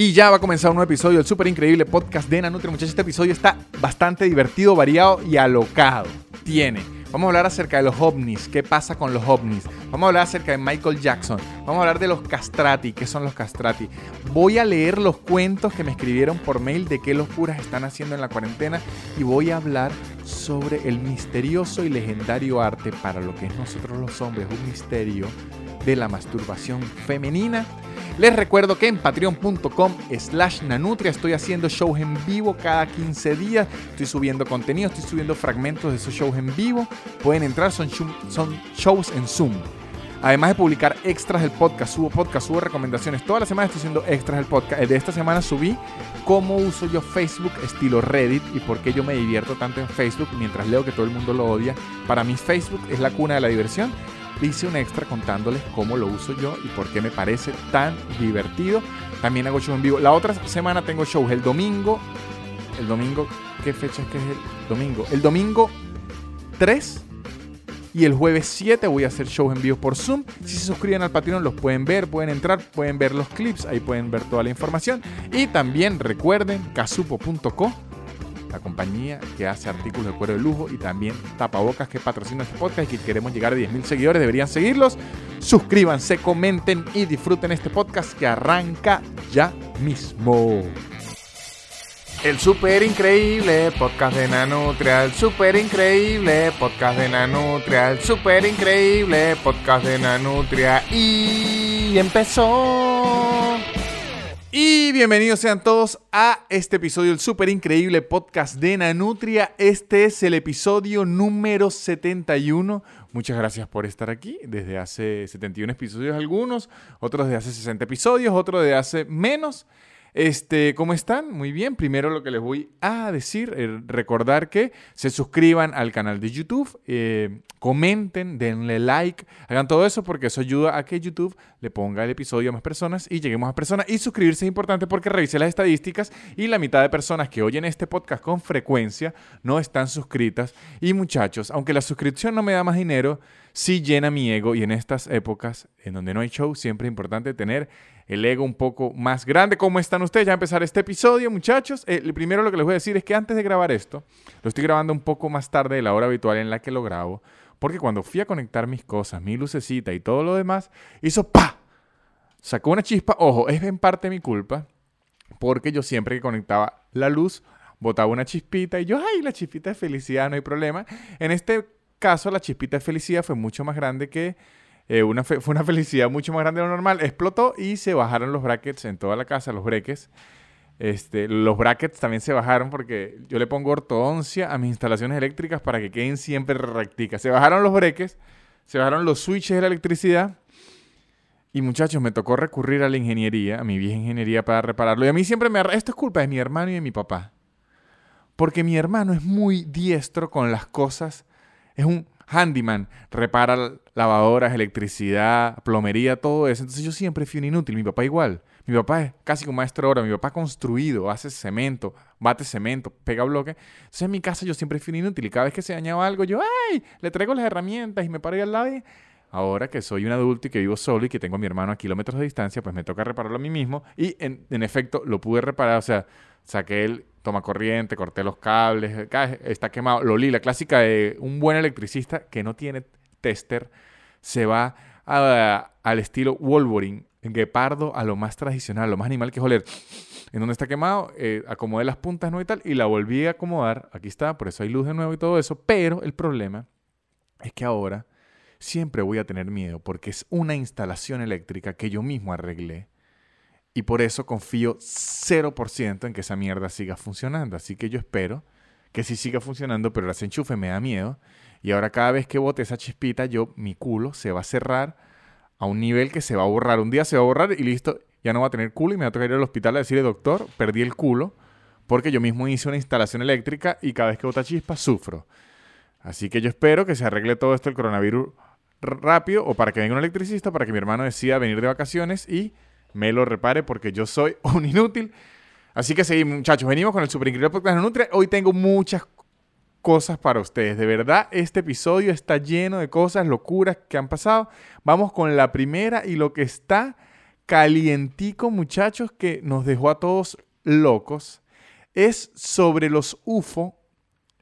Y ya va a comenzar un nuevo episodio del súper increíble podcast de Nanutria. Muchachos, este episodio está bastante divertido, variado y alocado. Tiene. Vamos a hablar acerca de los ovnis, qué pasa con los ovnis. Vamos a hablar acerca de Michael Jackson. Vamos a hablar de los castrati, qué son los castrati. Voy a leer los cuentos que me escribieron por mail de qué locuras están haciendo en la cuarentena y voy a hablar sobre el misterioso y legendario arte para lo que es nosotros los hombres, un misterio de la masturbación femenina les recuerdo que en patreon.com slash nanutria estoy haciendo shows en vivo cada 15 días. Estoy subiendo contenido, estoy subiendo fragmentos de esos shows en vivo. Pueden entrar, son, son shows en Zoom. Además de publicar extras del podcast, subo podcast, subo recomendaciones. Toda la semana estoy haciendo extras del podcast. De esta semana subí cómo uso yo Facebook estilo Reddit y por qué yo me divierto tanto en Facebook mientras leo que todo el mundo lo odia. Para mí Facebook es la cuna de la diversión hice un extra contándoles cómo lo uso yo y por qué me parece tan divertido. También hago show en vivo. La otra semana tengo shows el domingo. El domingo, ¿qué fecha es que es el domingo? El domingo 3 y el jueves 7 voy a hacer shows en vivo por Zoom. Si se suscriben al Patreon los pueden ver, pueden entrar, pueden ver los clips, ahí pueden ver toda la información. Y también recuerden casupo.co la compañía que hace artículos de cuero de lujo y también tapabocas que patrocina este podcast y que queremos llegar a 10.000 seguidores. Deberían seguirlos. Suscríbanse, comenten y disfruten este podcast que arranca ya mismo. El super increíble podcast de Nanutria, el super increíble podcast de Nanutria, el super increíble podcast de Nanutria y empezó. Y bienvenidos sean todos a este episodio del súper increíble podcast de Nanutria. Este es el episodio número 71. Muchas gracias por estar aquí. Desde hace 71 episodios algunos, otros de hace 60 episodios, otros de hace menos. Este, ¿Cómo están? Muy bien. Primero lo que les voy a decir, es recordar que se suscriban al canal de YouTube, eh, comenten, denle like, hagan todo eso porque eso ayuda a que YouTube le ponga el episodio a más personas y lleguemos a personas. Y suscribirse es importante porque revise las estadísticas y la mitad de personas que oyen este podcast con frecuencia no están suscritas. Y muchachos, aunque la suscripción no me da más dinero, sí llena mi ego y en estas épocas en donde no hay show, siempre es importante tener el ego un poco más grande. ¿Cómo están ustedes? Ya a empezar este episodio, muchachos. Eh, primero lo que les voy a decir es que antes de grabar esto, lo estoy grabando un poco más tarde de la hora habitual en la que lo grabo, porque cuando fui a conectar mis cosas, mi lucecita y todo lo demás, hizo ¡pa! Sacó una chispa. Ojo, es en parte mi culpa, porque yo siempre que conectaba la luz, botaba una chispita y yo, ¡ay, la chispita de felicidad, no hay problema! En este caso, la chispita de felicidad fue mucho más grande que eh, una fue una felicidad mucho más grande de lo normal. Explotó y se bajaron los brackets en toda la casa, los breques. Este, los brackets también se bajaron porque yo le pongo ortodoncia a mis instalaciones eléctricas para que queden siempre recticas. Se bajaron los breques, se bajaron los switches de la electricidad. Y muchachos, me tocó recurrir a la ingeniería, a mi vieja ingeniería para repararlo. Y a mí siempre me... Esto es culpa de mi hermano y de mi papá. Porque mi hermano es muy diestro con las cosas. Es un handyman, repara lavadoras, electricidad, plomería, todo eso. Entonces yo siempre fui un inútil, mi papá igual. Mi papá es casi como maestro ahora, mi papá ha construido, hace cemento, bate cemento, pega bloque. Entonces en mi casa yo siempre fui un inútil y cada vez que se dañaba algo yo, ¡ay! Le traigo las herramientas y me paro ahí al lado y... Ahora que soy un adulto y que vivo solo y que tengo a mi hermano a kilómetros de distancia, pues me toca repararlo a mí mismo y en, en efecto lo pude reparar, o sea, saqué el toma corriente, corté los cables, está quemado. Lo li, la clásica de un buen electricista que no tiene tester, se va al estilo Wolverine, guepardo, a lo más tradicional, lo más animal que es. En donde está quemado, eh, acomodé las puntas ¿no? y tal, y la volví a acomodar. Aquí está, por eso hay luz de nuevo y todo eso. Pero el problema es que ahora siempre voy a tener miedo porque es una instalación eléctrica que yo mismo arreglé y por eso confío 0% en que esa mierda siga funcionando. Así que yo espero que sí siga funcionando, pero el enchufe me da miedo. Y ahora cada vez que bote esa chispita, yo, mi culo se va a cerrar a un nivel que se va a borrar. Un día se va a borrar y listo, ya no va a tener culo y me va a tocar ir al hospital a decirle, doctor, perdí el culo porque yo mismo hice una instalación eléctrica y cada vez que bota chispa sufro. Así que yo espero que se arregle todo esto el coronavirus rápido o para que venga un electricista para que mi hermano decida venir de vacaciones y me lo repare porque yo soy un inútil. Así que seguimos, muchachos. Venimos con el super increíble podcast de Nutria. Hoy tengo muchas cosas para ustedes. De verdad, este episodio está lleno de cosas, locuras que han pasado. Vamos con la primera y lo que está calientico, muchachos, que nos dejó a todos locos, es sobre los UFO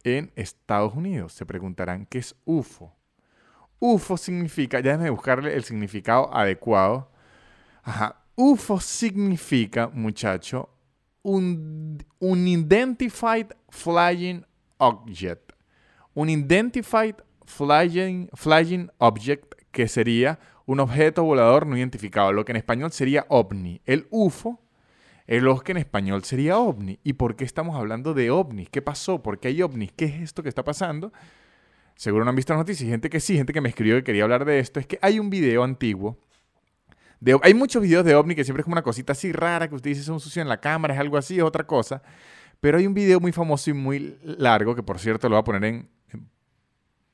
en Estados Unidos. Se preguntarán, ¿qué es UFO? UFO significa, ya déjenme buscarle el significado adecuado. Ajá. UFO significa, muchacho, un, un Identified Flying Object. Un Identified Flying, flying Object que sería un objeto volador no identificado, lo que en español sería ovni. El UFO es lo que en español sería ovni. ¿Y por qué estamos hablando de ovnis? ¿Qué pasó? ¿Por qué hay ovnis? ¿Qué es esto que está pasando? Seguro no han visto las noticias. Gente que sí, gente que me escribió que quería hablar de esto. Es que hay un video antiguo. Hay muchos videos de ovni que siempre es como una cosita así rara que usted dice es un sucio en la cámara, es algo así, es otra cosa. Pero hay un video muy famoso y muy largo, que por cierto lo voy a poner en,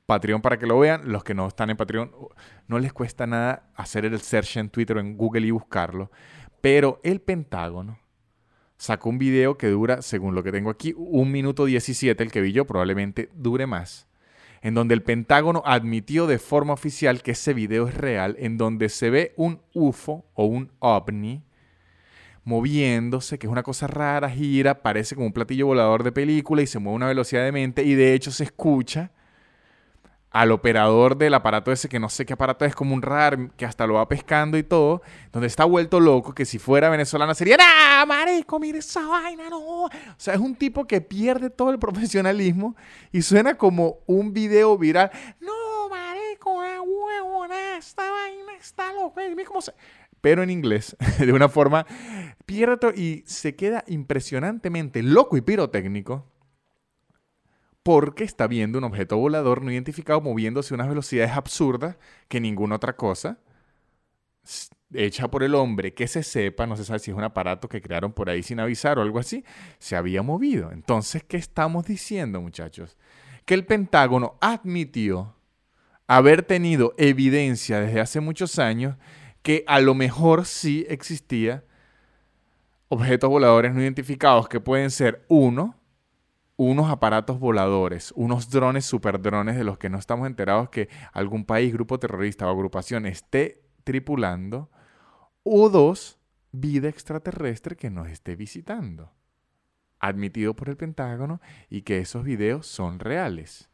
Patreon para que lo vean. Los que no están en Patreon, no les cuesta nada hacer el search en Twitter o en Google y buscarlo. Pero el Pentágono sacó un video que dura, según lo que tengo aquí, un minuto 17, el que vi yo, probablemente dure más, en donde el Pentágono admitió de forma oficial que ese video es real, en donde se ve un UFO o un ovni moviéndose, que es una cosa rara, gira, parece como un platillo volador de película y se mueve a una velocidad de mente y de hecho se escucha al operador del aparato ese, que no sé qué aparato es, como un RAR, que hasta lo va pescando y todo, donde está vuelto loco, que si fuera venezolano sería, ¡ah, marico, mire esa vaina, no! O sea, es un tipo que pierde todo el profesionalismo y suena como un video viral. ¡No, marico, a huevo, esta vaina está loca! cómo se...? Pero en inglés, de una forma, pierde todo y se queda impresionantemente loco y pirotécnico porque está viendo un objeto volador no identificado moviéndose a unas velocidades absurdas que ninguna otra cosa hecha por el hombre que se sepa, no se sabe si es un aparato que crearon por ahí sin avisar o algo así, se había movido. Entonces, ¿qué estamos diciendo, muchachos? Que el Pentágono admitió haber tenido evidencia desde hace muchos años que a lo mejor sí existía objetos voladores no identificados que pueden ser uno, unos aparatos voladores, unos drones, superdrones de los que no estamos enterados que algún país, grupo terrorista o agrupación esté tripulando, o dos, vida extraterrestre que nos esté visitando, admitido por el Pentágono y que esos videos son reales.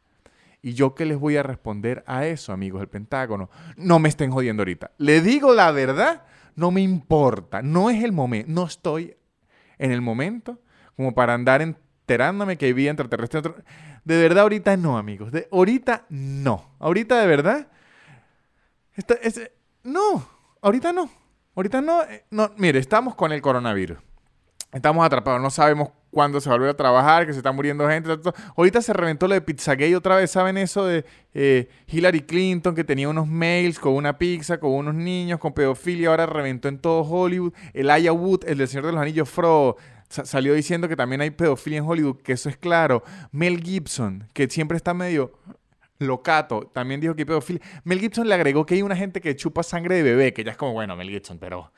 ¿Y yo qué les voy a responder a eso, amigos del Pentágono? No me estén jodiendo ahorita. Le digo la verdad, no me importa, no es el momento, no estoy en el momento como para andar en enterándome que vivía extraterrestre. De verdad, ahorita no, amigos. De, ahorita no. Ahorita de verdad. no, ahorita no. Ahorita no, eh, no. Mire, estamos con el coronavirus. Estamos atrapados. No sabemos cuándo se va a volver a trabajar, que se está muriendo gente. Ahorita se reventó lo de Pizzagate otra vez. ¿Saben eso de eh, Hillary Clinton que tenía unos mails con una pizza, con unos niños, con pedofilia? Ahora reventó en todo Hollywood. El Aya Wood, el del Señor de los Anillos, Fro salió diciendo que también hay pedofilia en Hollywood, que eso es claro. Mel Gibson, que siempre está medio locato, también dijo que hay pedofilia. Mel Gibson le agregó que hay una gente que chupa sangre de bebé, que ya es como, bueno, Mel Gibson, pero,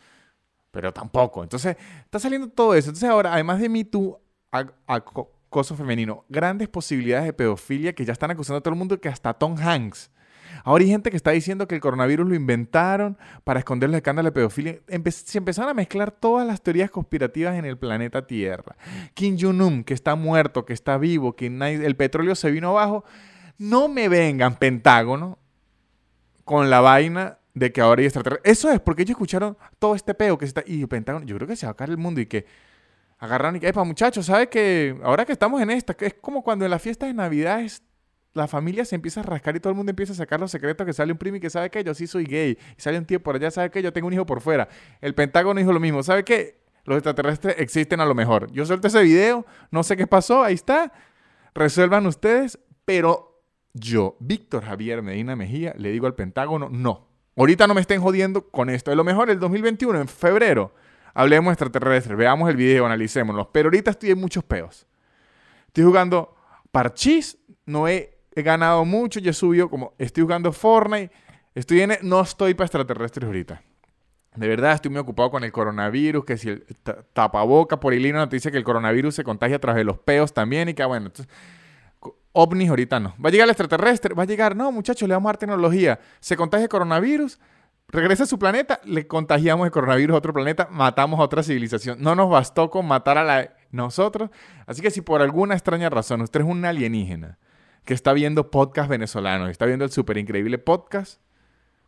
pero tampoco. Entonces, está saliendo todo eso. Entonces ahora, además de Me Too, acoso femenino, grandes posibilidades de pedofilia que ya están acusando a todo el mundo, que hasta Tom Hanks Ahora hay gente que está diciendo que el coronavirus lo inventaron para esconder los escándalos de pedofilia. se empezaron a mezclar todas las teorías conspirativas en el planeta Tierra. Kim Jong-un, que está muerto, que está vivo, que el petróleo se vino abajo. No me vengan, Pentágono, con la vaina de que ahora hay extraterrestres. Eso es porque ellos escucharon todo este peo que se está... Y Pentágono, yo creo que se va a caer el mundo y que agarraron y que, epa, muchachos, ¿sabes que ahora que estamos en esta, que es como cuando en las fiestas de Navidad es la familia se empieza a rascar y todo el mundo empieza a sacar los secretos que sale un primo y que sabe que yo sí soy gay. Y sale un tío por allá, sabe que yo tengo un hijo por fuera. El Pentágono dijo lo mismo. ¿Sabe qué? Los extraterrestres existen a lo mejor. Yo suelto ese video, no sé qué pasó, ahí está. Resuelvan ustedes, pero yo, Víctor Javier Medina Mejía, le digo al Pentágono, no. Ahorita no me estén jodiendo con esto. A lo mejor el 2021, en febrero, hablemos extraterrestres, veamos el video, analicémoslo. Pero ahorita estoy en muchos peos. Estoy jugando parchís, no he he ganado mucho, ya subió como estoy jugando Fortnite, estoy en, no estoy para extraterrestres ahorita. De verdad, estoy muy ocupado con el coronavirus, que si el tapaboca, por ahí nos dice que el coronavirus se contagia a través de los peos también y que bueno, entonces, ovnis ahorita no. Va a llegar el extraterrestre, va a llegar, no muchachos, le vamos a dar tecnología. Se contagia el coronavirus, regresa a su planeta, le contagiamos el coronavirus a otro planeta, matamos a otra civilización. No nos bastó con matar a la nosotros. Así que si por alguna extraña razón usted es un alienígena que está viendo podcast venezolanos, está viendo el súper increíble podcast,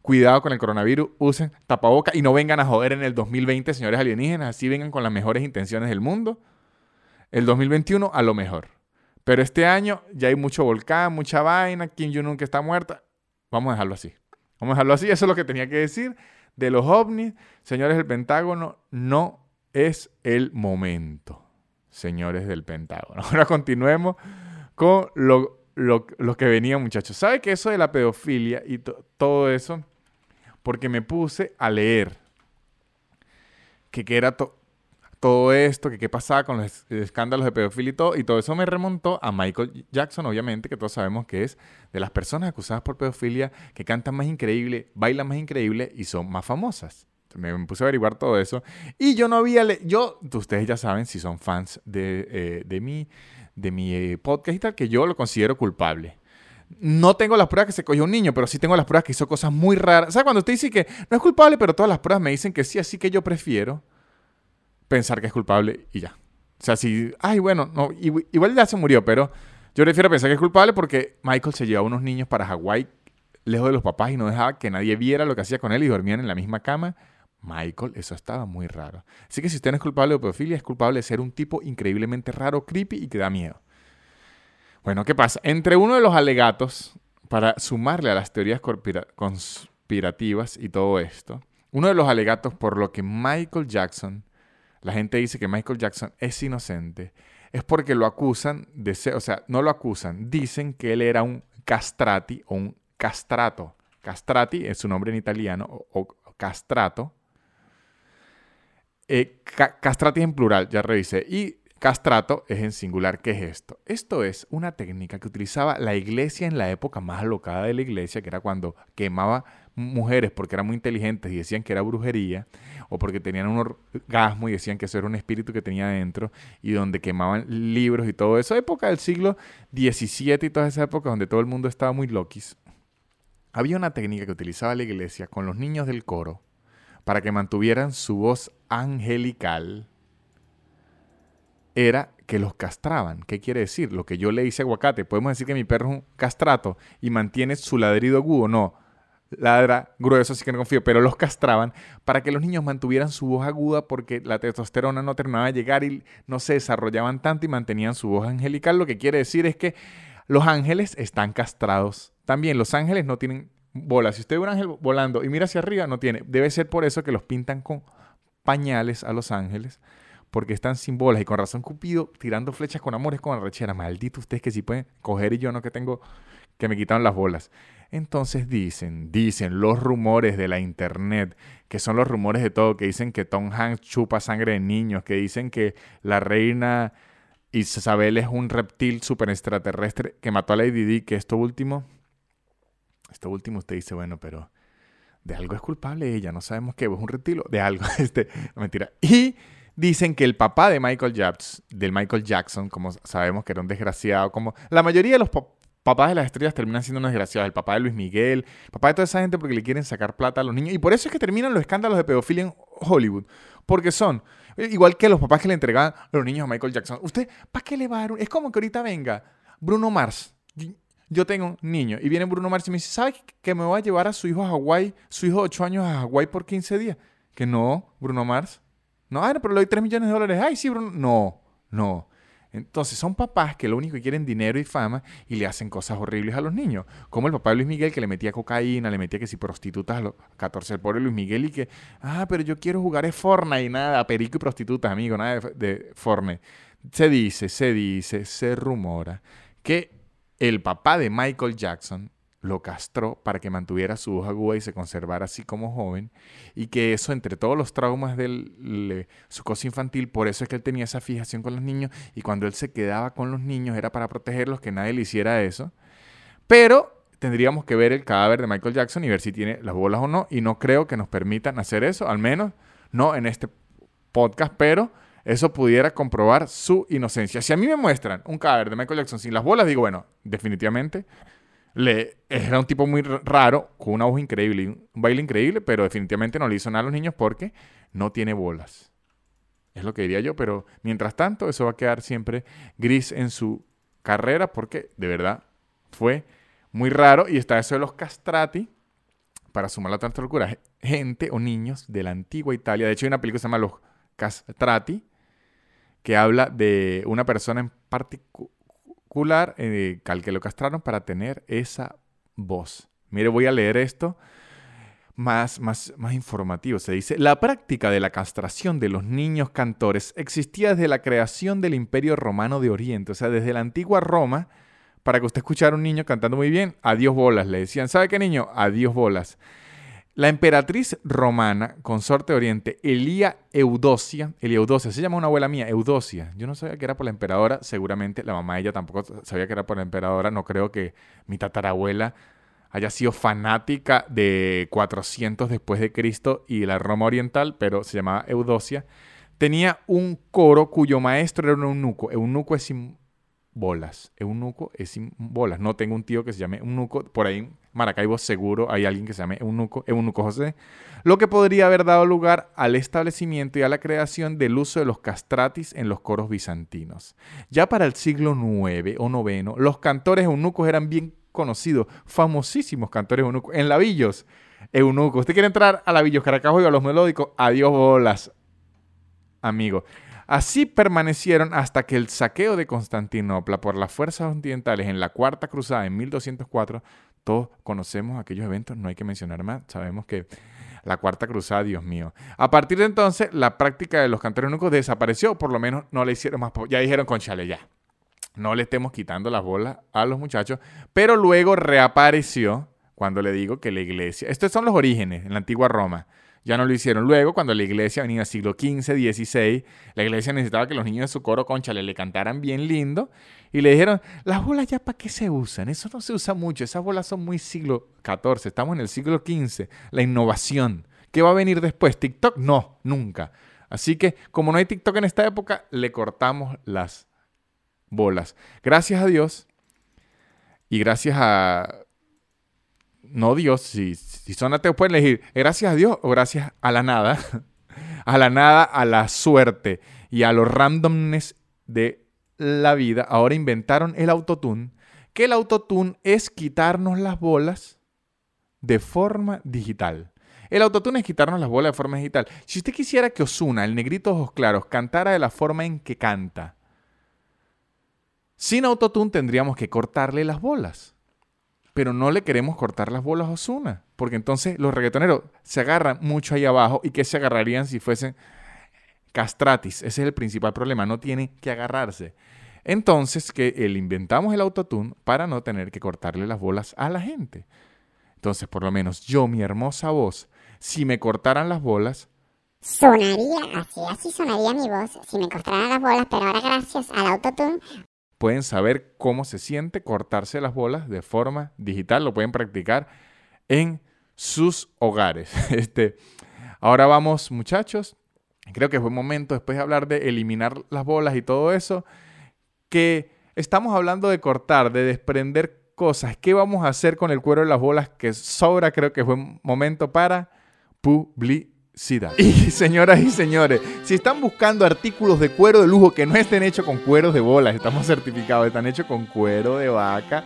cuidado con el coronavirus, usen tapaboca y no vengan a joder en el 2020, señores alienígenas, así vengan con las mejores intenciones del mundo. El 2021 a lo mejor. Pero este año ya hay mucho volcán, mucha vaina, Kim Jong-un que está muerta. Vamos a dejarlo así. Vamos a dejarlo así, eso es lo que tenía que decir de los ovnis. Señores del Pentágono, no es el momento señores del Pentágono. Ahora continuemos con lo, que venía, muchachos. ¿Sabe que eso de la pedofilia y todo eso? Porque me puse a leer que, que era todo esto, que qué pasaba con los escándalos de pedofilia y todo, y todo eso me remontó a Michael Jackson, obviamente, que todos sabemos que es de las personas acusadas por pedofilia que cantan más increíble, bailan más increíble y son más famosas me puse a averiguar todo eso. Y yo no había yo, ustedes ya saben, si son fans de, eh, de mi, de mi eh, podcast y tal, que yo lo considero culpable. No tengo las pruebas que se cogió un niño, pero sí tengo las pruebas que hizo cosas muy raras. O sea, cuando usted dice que no es culpable, pero todas las pruebas me dicen que sí, así que yo prefiero pensar que es culpable y ya. O sea, si, ay, bueno, no, igual ya se murió, pero yo prefiero pensar que es culpable porque Michael se llevaba unos niños para Hawái lejos de los papás y no dejaba que nadie viera lo que hacía con él y dormían en la misma cama Michael, eso estaba muy raro. Así que si usted no es culpable de pedofilia, es culpable de ser un tipo increíblemente raro, creepy y que da miedo. Bueno, ¿qué pasa? Entre uno de los alegatos, para sumarle a las teorías conspirativas y todo esto, uno de los alegatos por lo que Michael Jackson, la gente dice que Michael Jackson es inocente, es porque lo acusan de ser, o sea, no lo acusan, dicen que él era un castrati o un castrato. Castrati es su nombre en italiano, o castrato, eh, en plural, ya revisé. Y castrato es en singular. ¿Qué es esto? Esto es una técnica que utilizaba la iglesia en la época más alocada de la iglesia, que era cuando quemaba mujeres porque eran muy inteligentes y decían que era brujería, o porque tenían un orgasmo y decían que eso era un espíritu que tenía dentro, y donde quemaban libros y todo eso. Época del siglo XVII y toda esa época donde todo el mundo estaba muy loquis. Había una técnica que utilizaba la iglesia con los niños del coro para que mantuvieran su voz angelical era que los castraban. ¿Qué quiere decir? Lo que yo le hice a aguacate. Podemos decir que mi perro es un castrato y mantiene su ladrido agudo. No, ladra grueso, así que no confío. Pero los castraban para que los niños mantuvieran su voz aguda porque la testosterona no terminaba de llegar y no se desarrollaban tanto y mantenían su voz angelical. Lo que quiere decir es que los ángeles están castrados. También los ángeles no tienen bola. Si usted ve un ángel volando y mira hacia arriba, no tiene. Debe ser por eso que los pintan con pañales a los ángeles, porque están sin bolas. Y con razón Cupido tirando flechas con amores con arrechera. Maldito ustedes que sí pueden coger y yo no que tengo que me quitaron las bolas. Entonces dicen, dicen los rumores de la internet, que son los rumores de todo, que dicen que Tom Hanks chupa sangre de niños, que dicen que la reina Isabel es un reptil super extraterrestre que mató a Lady Di, que esto último esto último usted dice, bueno, pero de algo es culpable ella, no sabemos qué, es un retiro, de algo, este, mentira. Y dicen que el papá de Michael Jackson, del Michael Jackson, como sabemos que era un desgraciado, como la mayoría de los papás de las estrellas terminan siendo unos desgraciados, el papá de Luis Miguel, el papá de toda esa gente porque le quieren sacar plata a los niños, y por eso es que terminan los escándalos de pedofilia en Hollywood, porque son, igual que los papás que le entregaban a los niños a Michael Jackson, usted, ¿para qué le va a dar? Es como que ahorita venga Bruno Mars, yo tengo un niño y viene Bruno Mars y me dice, ¿sabes que me voy a llevar a su hijo a Hawái, su hijo de 8 años a Hawái por 15 días? Que no, Bruno Mars. No, pero le doy 3 millones de dólares. Ay, sí, Bruno. No, no. Entonces son papás que lo único que quieren dinero y fama y le hacen cosas horribles a los niños. Como el papá de Luis Miguel que le metía cocaína, le metía que si prostitutas a los 14, el pobre Luis Miguel y que, ah, pero yo quiero jugar es Fortnite y nada, perico y prostitutas, amigo, nada de, de Fortnite. Se dice, se dice, se rumora que el papá de Michael Jackson lo castró para que mantuviera su voz aguda y se conservara así como joven, y que eso, entre todos los traumas de su cosa infantil, por eso es que él tenía esa fijación con los niños, y cuando él se quedaba con los niños era para protegerlos, que nadie le hiciera eso. Pero tendríamos que ver el cadáver de Michael Jackson y ver si tiene las bolas o no, y no creo que nos permitan hacer eso, al menos no en este podcast, pero eso pudiera comprobar su inocencia. Si a mí me muestran un cadáver de Michael Jackson sin las bolas, digo, bueno, definitivamente le, era un tipo muy raro, con una voz increíble, un baile increíble, pero definitivamente no le hizo nada a los niños porque no tiene bolas. Es lo que diría yo, pero mientras tanto eso va a quedar siempre gris en su carrera porque de verdad fue muy raro. Y está eso de los castrati, para sumar la tanta locura, gente o niños de la antigua Italia. De hecho hay una película que se llama Los castrati, que habla de una persona en particular eh, al que lo castraron para tener esa voz. Mire, voy a leer esto más, más, más informativo. Se dice, la práctica de la castración de los niños cantores existía desde la creación del Imperio Romano de Oriente, o sea, desde la antigua Roma, para que usted escuchara a un niño cantando muy bien, adiós bolas, le decían, ¿sabe qué niño? Adiós bolas. La emperatriz romana, consorte de Oriente, Elía Eudosia, Elía Eudosia, se llama una abuela mía, Eudosia. Yo no sabía que era por la emperadora, seguramente la mamá de ella tampoco sabía que era por la emperadora, no creo que mi tatarabuela haya sido fanática de 400 después de Cristo y la Roma oriental, pero se llamaba Eudosia, tenía un coro cuyo maestro era un eunuco. Eunuco es bolas. Eunuco es sin bolas. No tengo un tío que se llame Eunuco. Por ahí Maracaibo seguro hay alguien que se llame Eunuco, Eunuco José. Lo que podría haber dado lugar al establecimiento y a la creación del uso de los castratis en los coros bizantinos. Ya para el siglo IX o IX, los cantores eunucos eran bien conocidos, famosísimos cantores eunucos. En Lavillos, eunuco. ¿Usted quiere entrar a Lavillos, Caracajo y a los melódicos? Adiós bolas, amigo. Así permanecieron hasta que el saqueo de Constantinopla por las fuerzas occidentales en la Cuarta Cruzada en 1204, todos conocemos aquellos eventos, no hay que mencionar más, sabemos que la Cuarta Cruzada, Dios mío. A partir de entonces, la práctica de los cantores eunucos desapareció, por lo menos no le hicieron más, ya dijeron con chale, ya, no le estemos quitando las bolas a los muchachos, pero luego reapareció cuando le digo que la iglesia, estos son los orígenes en la antigua Roma, ya no lo hicieron. Luego, cuando la iglesia venía siglo XV, XVI, la iglesia necesitaba que los niños de su coro concha le, cantaran bien lindo. Y le dijeron, las bolas ya para qué se usan? Eso no se usa mucho. Esas bolas son muy siglo XIV. Estamos en el siglo XV. La innovación. ¿Qué va a venir después? ¿TikTok? No, nunca. Así que, como no hay TikTok en esta época, le cortamos las bolas. Gracias a Dios y gracias a... No Dios, si, si son pueden elegir gracias a Dios o gracias a la nada. a la nada, a la suerte y a los randomness de la vida. Ahora inventaron el autotune. Que el autotune es quitarnos las bolas de forma digital. El autotune es quitarnos las bolas de forma digital. Si usted quisiera que Osuna, el negrito ojos claros, cantara de la forma en que canta, sin autotune tendríamos que cortarle las bolas. Pero no le queremos cortar las bolas a Osuna, porque entonces los reggaetoneros se agarran mucho ahí abajo y que se agarrarían si fuesen castratis. Ese es el principal problema, no tiene que agarrarse. Entonces, que el inventamos el autotune para no tener que cortarle las bolas a la gente. Entonces, por lo menos yo, mi hermosa voz, si me cortaran las bolas, sonaría así, así sonaría mi voz si me cortaran las bolas, pero ahora gracias al autotune pueden saber cómo se siente cortarse las bolas de forma digital. Lo pueden practicar en sus hogares. Este, ahora vamos, muchachos. Creo que un momento, después de hablar de eliminar las bolas y todo eso, que estamos hablando de cortar, de desprender cosas. ¿Qué vamos a hacer con el cuero de las bolas que sobra? Creo que fue un momento para publicar y señoras y señores, si están buscando artículos de cuero de lujo que no estén hechos con cueros de bolas, estamos certificados, están hechos con cuero de vaca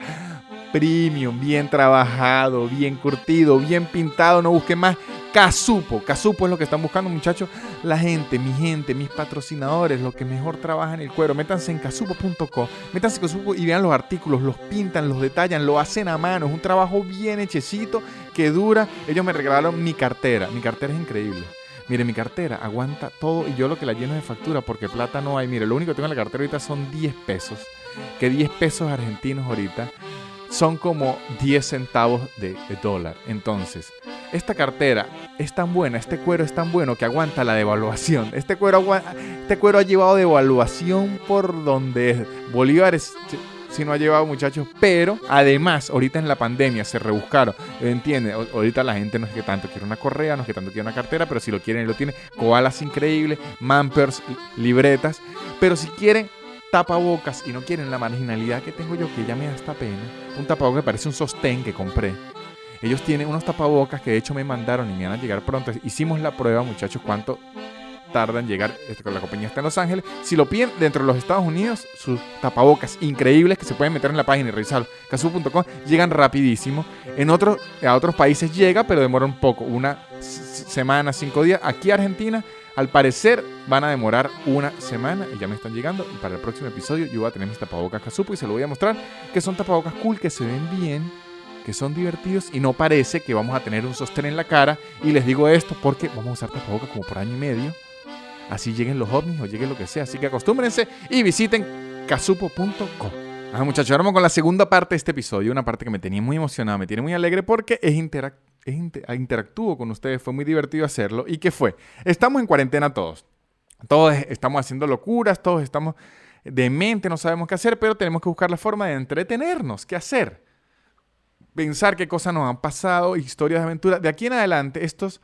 premium, bien trabajado, bien curtido, bien pintado, no busquen más. Casupo, Casupo es lo que están buscando muchachos. La gente, mi gente, mis patrocinadores, los que mejor trabajan el cuero. Métanse en casupo.co, métanse en Casupo y vean los artículos, los pintan, los detallan, lo hacen a mano. Es un trabajo bien hechecito que dura. Ellos me regalaron mi cartera. Mi cartera es increíble. Mire, mi cartera aguanta todo y yo lo que la lleno de factura porque plata no hay. Mire, lo único que tengo en la cartera ahorita son 10 pesos. Que 10 pesos argentinos ahorita son como 10 centavos de, dólar. Entonces, esta cartera es tan buena, este cuero es tan bueno que aguanta la devaluación. Este cuero, este cuero ha llevado devaluación por donde es. Bolívares si no ha llevado muchachos, pero además ahorita en la pandemia se rebuscaron, entiende, ahorita la gente no es que tanto quiere una correa, no es que tanto quiere una cartera, pero si lo quieren lo tienen, koalas increíbles, mampers, libretas, pero si quieren tapabocas y no quieren la marginalidad que tengo yo, que ya me da esta pena, un tapabocas que parece un sostén que compré. Ellos tienen unos tapabocas que de hecho me mandaron y me van a llegar pronto. Hicimos la prueba, muchachos, cuánto tarda en llegar. Este, la compañía está en Los Ángeles. Si lo piden dentro de los Estados Unidos, sus tapabocas increíbles que se pueden meter en la página y revisar casu.com llegan rapidísimo. En otros, a otros países llega, pero demora un poco, una semana, cinco días. Aquí Argentina, al parecer, van a demorar una semana y ya me están llegando. Y para el próximo episodio yo voy a tener mis tapabocas Casupo y se lo voy a mostrar que son tapabocas cool, que se ven bien que son divertidos y no parece que vamos a tener un sostén en la cara. Y les digo esto porque vamos a usar tapabocas como por año y medio así lleguen los ovnis o llegue lo que sea. Así que acostúmbrense y visiten casupo.com. Ah, muchachos, ahora vamos con la segunda parte de este episodio, una parte que me tenía muy emocionado, me tiene muy alegre porque es, interactúo con ustedes, fue muy divertido hacerlo. ¿Y qué fue? Estamos en cuarentena todos. Todos estamos haciendo locuras, todos estamos de mente, no sabemos qué hacer, pero tenemos que buscar la forma de entretenernos, qué hacer. Pensar qué cosas nos han pasado, historias de aventura. De aquí en adelante, estos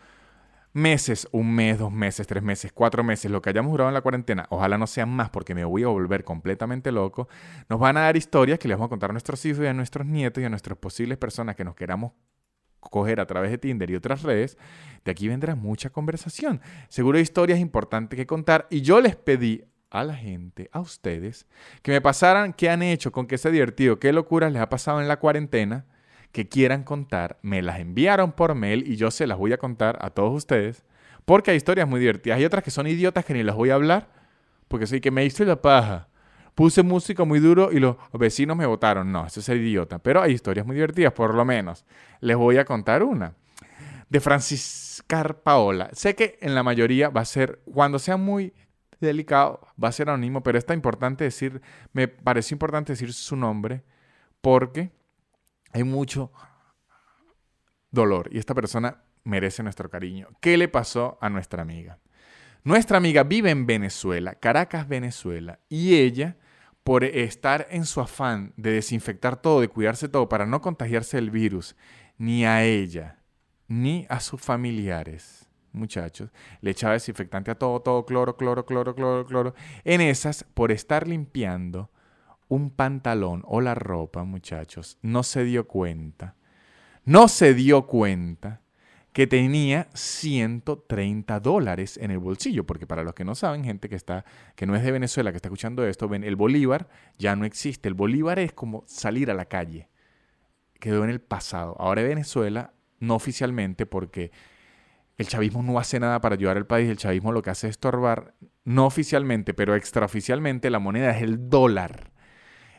meses, un mes, dos meses, tres meses, cuatro meses, lo que hayamos durado en la cuarentena, ojalá no sean más porque me voy a volver completamente loco, nos van a dar historias que les vamos a contar a nuestros hijos y a nuestros nietos y a nuestras posibles personas que nos queramos coger a través de Tinder y otras redes, de aquí vendrá mucha conversación. Seguro hay historias importantes que contar y yo les pedí a la gente, a ustedes, que me pasaran qué han hecho, con qué se ha divertido, qué locuras les ha pasado en la cuarentena que quieran contar, me las enviaron por mail y yo se las voy a contar a todos ustedes, porque hay historias muy divertidas. Hay otras que son idiotas que ni las voy a hablar, porque soy que me hice la paja. Puse música muy duro y los vecinos me votaron. No, eso es idiota. Pero hay historias muy divertidas, por lo menos. Les voy a contar una. De Franciscar Paola. Sé que en la mayoría va a ser, cuando sea muy delicado, va a ser anónimo, pero está importante decir, me pareció importante decir su nombre, porque hay mucho dolor y esta persona merece nuestro cariño. ¿Qué le pasó a nuestra amiga? Nuestra amiga vive en Venezuela, Caracas, Venezuela, y ella, por estar en su afán de desinfectar todo, de cuidarse todo para no contagiarse el virus, ni a ella, ni a sus familiares, muchachos, le echaba desinfectante a todo, todo, cloro, cloro, cloro, cloro, cloro. En esas, por estar limpiando, un pantalón o la ropa, muchachos, no se dio cuenta, no se dio cuenta que tenía 130 dólares en el bolsillo, porque para los que no saben, gente que está que no es de Venezuela, que está escuchando esto, ven, el bolívar ya no existe. El bolívar es como salir a la calle. Quedó en el pasado. Ahora Venezuela no oficialmente porque el chavismo no hace nada para ayudar al país, el chavismo lo que hace es estorbar, no oficialmente, pero extraoficialmente la moneda es el dólar.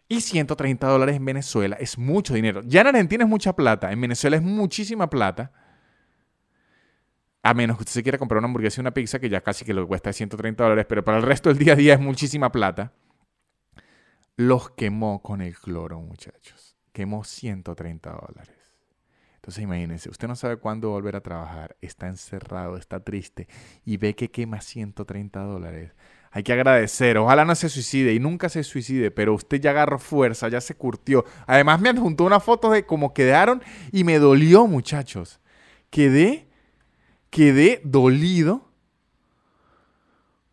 Y 130 dólares en Venezuela es mucho dinero. Ya en Argentina es mucha plata, en Venezuela es muchísima plata. A menos que usted se quiera comprar una hamburguesa y una pizza, que ya casi que lo cuesta 130 dólares, pero para el resto del día a día es muchísima plata. Los quemó con el cloro, muchachos. Quemó 130 dólares. Entonces imagínense, usted no sabe cuándo volver a trabajar, está encerrado, está triste y ve que quema 130 dólares. Hay que agradecer. Ojalá no se suicide y nunca se suicide, pero usted ya agarró fuerza, ya se curtió. Además me adjuntó una foto de cómo quedaron y me dolió, muchachos. Quedé, quedé dolido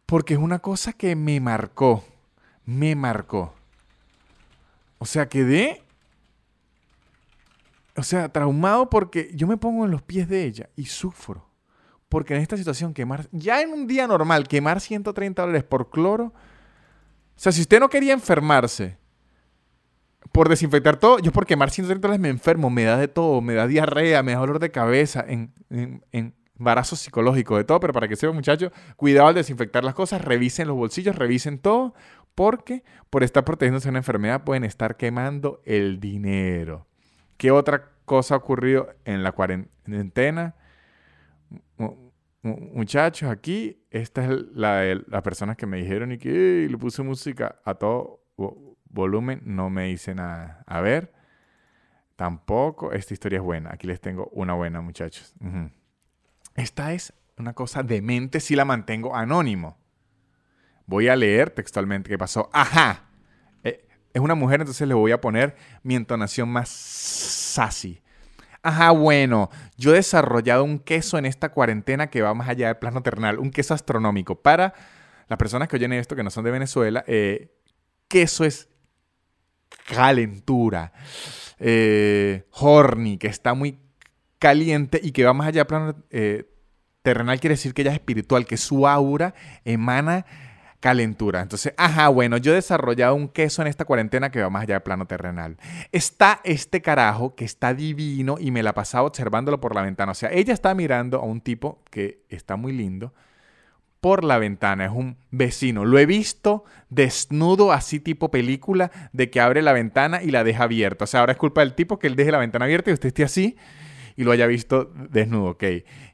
porque es una cosa que me marcó, me marcó. O sea, quedé, o sea, traumado porque yo me pongo en los pies de ella y sufro. Porque en esta situación quemar, ya en un día normal, quemar 130 dólares por cloro. O sea, si usted no quería enfermarse por desinfectar todo, yo por quemar 130 dólares me enfermo, me da de todo, me da diarrea, me da dolor de cabeza, en, embarazo psicológico, de todo. Pero para que sepan, muchachos, cuidado al desinfectar las cosas, revisen los bolsillos, revisen todo, porque por estar protegiéndose de una enfermedad pueden estar quemando el dinero. ¿Qué otra cosa ha ocurrido en la cuarentena? Muchachos, aquí, esta es la de las personas que me dijeron y que le puse música a todo volumen, no me dice nada. A ver, tampoco, esta historia es buena. Aquí les tengo una buena, muchachos. Esta es una cosa demente si la mantengo anónimo. Voy a leer textualmente qué pasó. Ajá. Eh, es una mujer, entonces le voy a poner mi entonación más sassy. Ajá, bueno, yo he desarrollado un queso en esta cuarentena que va más allá del plano terrenal, un queso astronómico. Para las personas que oyen esto, que no son de Venezuela, eh, queso es calentura, eh, horny, que está muy caliente y que va más allá de plano eh, terrenal, quiere decir que ella es espiritual, que su aura emana calentura. Entonces, ajá, bueno, yo he desarrollado un queso en esta cuarentena que va más allá de plano terrenal. Está este carajo que está divino y me la pasaba observándolo por la ventana. O sea, ella está mirando a un tipo que está muy lindo por la ventana, es un vecino. Lo he visto desnudo, así tipo película, de que abre la ventana y la deja abierta. O sea, ahora es culpa del tipo que él deje la ventana abierta y usted esté así y lo haya visto desnudo, ok.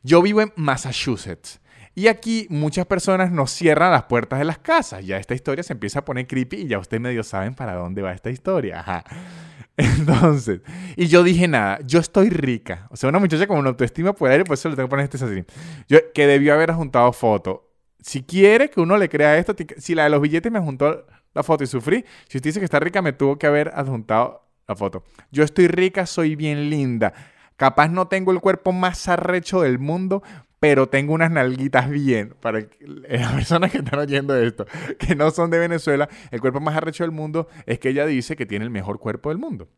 Yo vivo en Massachusetts. Y aquí muchas personas nos cierran las puertas de las casas. Ya esta historia se empieza a poner creepy y ya ustedes medio saben para dónde va esta historia. Entonces, y yo dije nada, yo estoy rica. O sea, una muchacha con una autoestima por aire, pues eso le tengo que poner este así. Yo, que debió haber juntado foto. Si quiere que uno le crea esto, si la de los billetes me juntó la foto y sufrí, si usted dice que está rica, me tuvo que haber adjuntado la foto. Yo estoy rica, soy bien linda. Capaz no tengo el cuerpo más arrecho del mundo, pero tengo unas nalguitas bien. Para las personas que están oyendo esto, que no son de Venezuela, el cuerpo más arrecho del mundo es que ella dice que tiene el mejor cuerpo del mundo.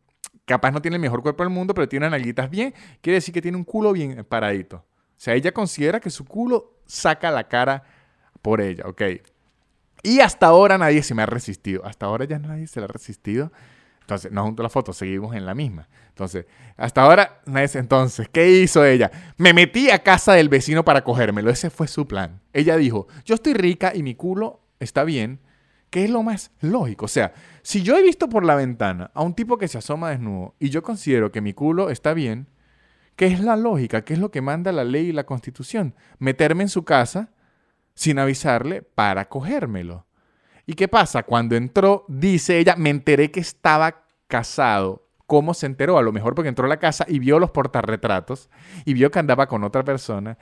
Capaz no tiene el mejor cuerpo del mundo, pero tiene unas nalguitas bien. Quiere decir que tiene un culo bien paradito. O sea, ella considera que su culo saca la cara por ella, ¿ok? Y hasta ahora nadie se me ha resistido. Hasta ahora ya nadie se le ha resistido entonces, no junto la foto, seguimos en la misma. Entonces, hasta ahora, entonces, ¿qué hizo ella? Me metí a casa del vecino para cogérmelo. Ese fue su plan. Ella dijo, yo estoy rica y mi culo está bien. ¿Qué es lo más lógico? O sea, si yo he visto por la ventana a un tipo que se asoma desnudo y yo considero que mi culo está bien, ¿qué es la lógica? ¿Qué es lo que manda la ley y la constitución? Meterme en su casa sin avisarle para cogérmelo. ¿Y qué pasa? Cuando entró, dice ella, me enteré que estaba casado. ¿Cómo se enteró? A lo mejor porque entró a la casa y vio los portarretratos y vio que andaba con otra persona.